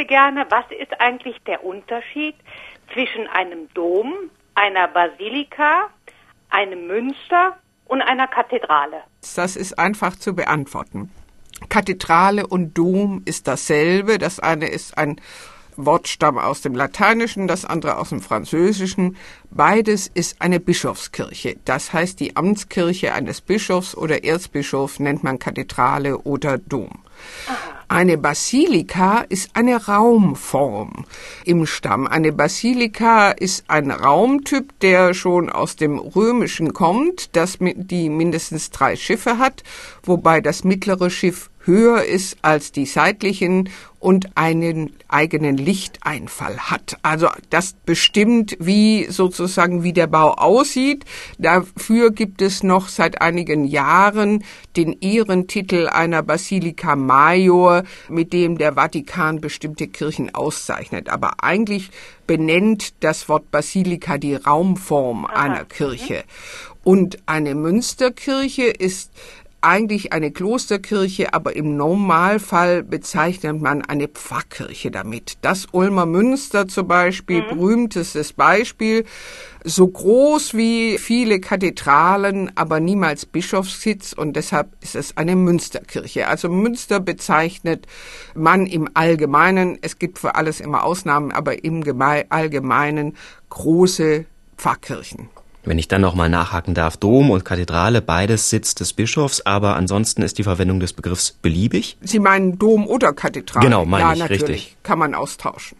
wüsste gerne, was ist eigentlich der Unterschied zwischen einem Dom, einer Basilika, einem Münster und einer Kathedrale? Das ist einfach zu beantworten. Kathedrale und Dom ist dasselbe. Das eine ist ein Wortstamm aus dem Lateinischen, das andere aus dem Französischen. Beides ist eine Bischofskirche. Das heißt, die Amtskirche eines Bischofs oder Erzbischofs nennt man Kathedrale oder Dom. Eine Basilika ist eine Raumform im Stamm. Eine Basilika ist ein Raumtyp, der schon aus dem Römischen kommt, das die mindestens drei Schiffe hat, wobei das mittlere Schiff höher ist als die seitlichen und einen eigenen Lichteinfall hat. Also das bestimmt, wie sozusagen wie der Bau aussieht. Dafür gibt es noch seit einigen Jahren den Ehrentitel einer Basilika Major, mit dem der Vatikan bestimmte Kirchen auszeichnet. Aber eigentlich benennt das Wort Basilika die Raumform Aha. einer Kirche. Und eine Münsterkirche ist eigentlich eine Klosterkirche, aber im Normalfall bezeichnet man eine Pfarrkirche damit. Das Ulmer Münster zum Beispiel, mhm. berühmtestes Beispiel, so groß wie viele Kathedralen, aber niemals Bischofssitz und deshalb ist es eine Münsterkirche. Also Münster bezeichnet man im Allgemeinen, es gibt für alles immer Ausnahmen, aber im Allgemeinen große Pfarrkirchen. Wenn ich dann nochmal nachhaken darf, Dom und Kathedrale, beides Sitz des Bischofs, aber ansonsten ist die Verwendung des Begriffs beliebig? Sie meinen Dom oder Kathedrale? Genau, meine ja, ich, natürlich. richtig. Kann man austauschen.